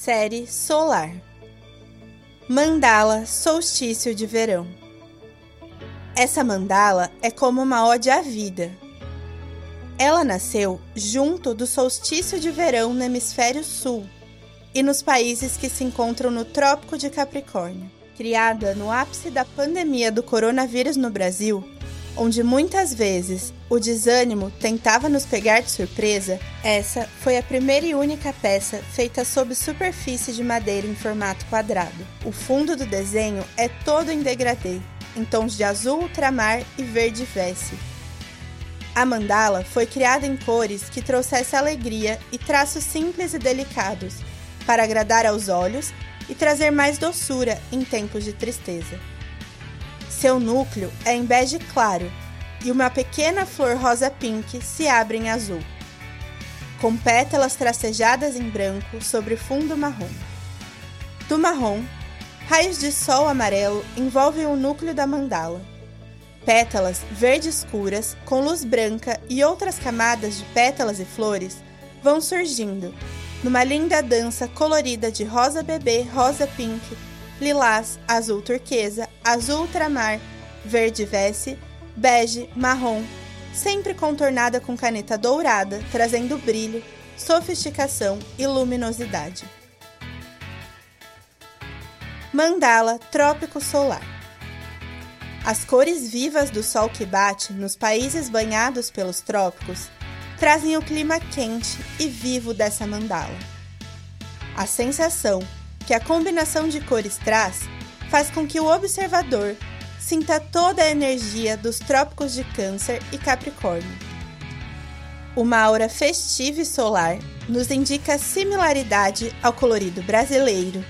Série Solar Mandala Solstício de Verão Essa mandala é como uma ode à vida. Ela nasceu junto do solstício de verão no hemisfério sul e nos países que se encontram no Trópico de Capricórnio. Criada no ápice da pandemia do coronavírus no Brasil, onde muitas vezes o desânimo tentava nos pegar de surpresa, essa foi a primeira e única peça feita sob superfície de madeira em formato quadrado. O fundo do desenho é todo em degradê, em tons de azul ultramar e verde vesse. A mandala foi criada em cores que trouxesse alegria e traços simples e delicados, para agradar aos olhos e trazer mais doçura em tempos de tristeza. Seu núcleo é em bege claro e uma pequena flor rosa pink se abre em azul, com pétalas tracejadas em branco sobre fundo marrom. Do marrom, raios de sol amarelo envolvem o núcleo da mandala. Pétalas verde escuras com luz branca e outras camadas de pétalas e flores vão surgindo, numa linda dança colorida de rosa bebê, rosa pink, lilás, azul turquesa, azul ultramar, verde vesse, bege, marrom, sempre contornada com caneta dourada, trazendo brilho, sofisticação e luminosidade. Mandala Trópico Solar As cores vivas do sol que bate nos países banhados pelos trópicos trazem o clima quente e vivo dessa mandala. A sensação que a combinação de cores traz faz com que o observador sinta toda a energia dos trópicos de Câncer e Capricórnio. Uma aura festiva e solar nos indica similaridade ao colorido brasileiro,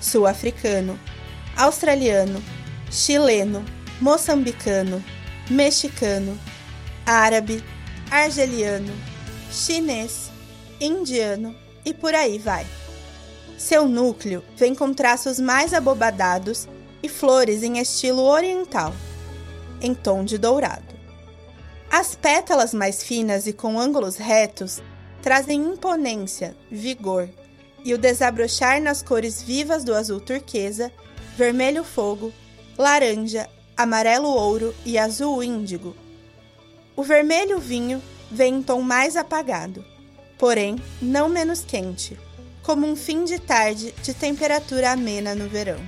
sul-africano, australiano, chileno, moçambicano, mexicano, árabe, argeliano, chinês, indiano e por aí vai. Seu núcleo vem com traços mais abobadados e flores em estilo oriental, em tom de dourado. As pétalas mais finas e com ângulos retos trazem imponência, vigor e o desabrochar nas cores vivas do azul turquesa, vermelho fogo, laranja, amarelo ouro e azul índigo. O vermelho vinho vem em tom mais apagado, porém não menos quente, como um fim de tarde de temperatura amena no verão.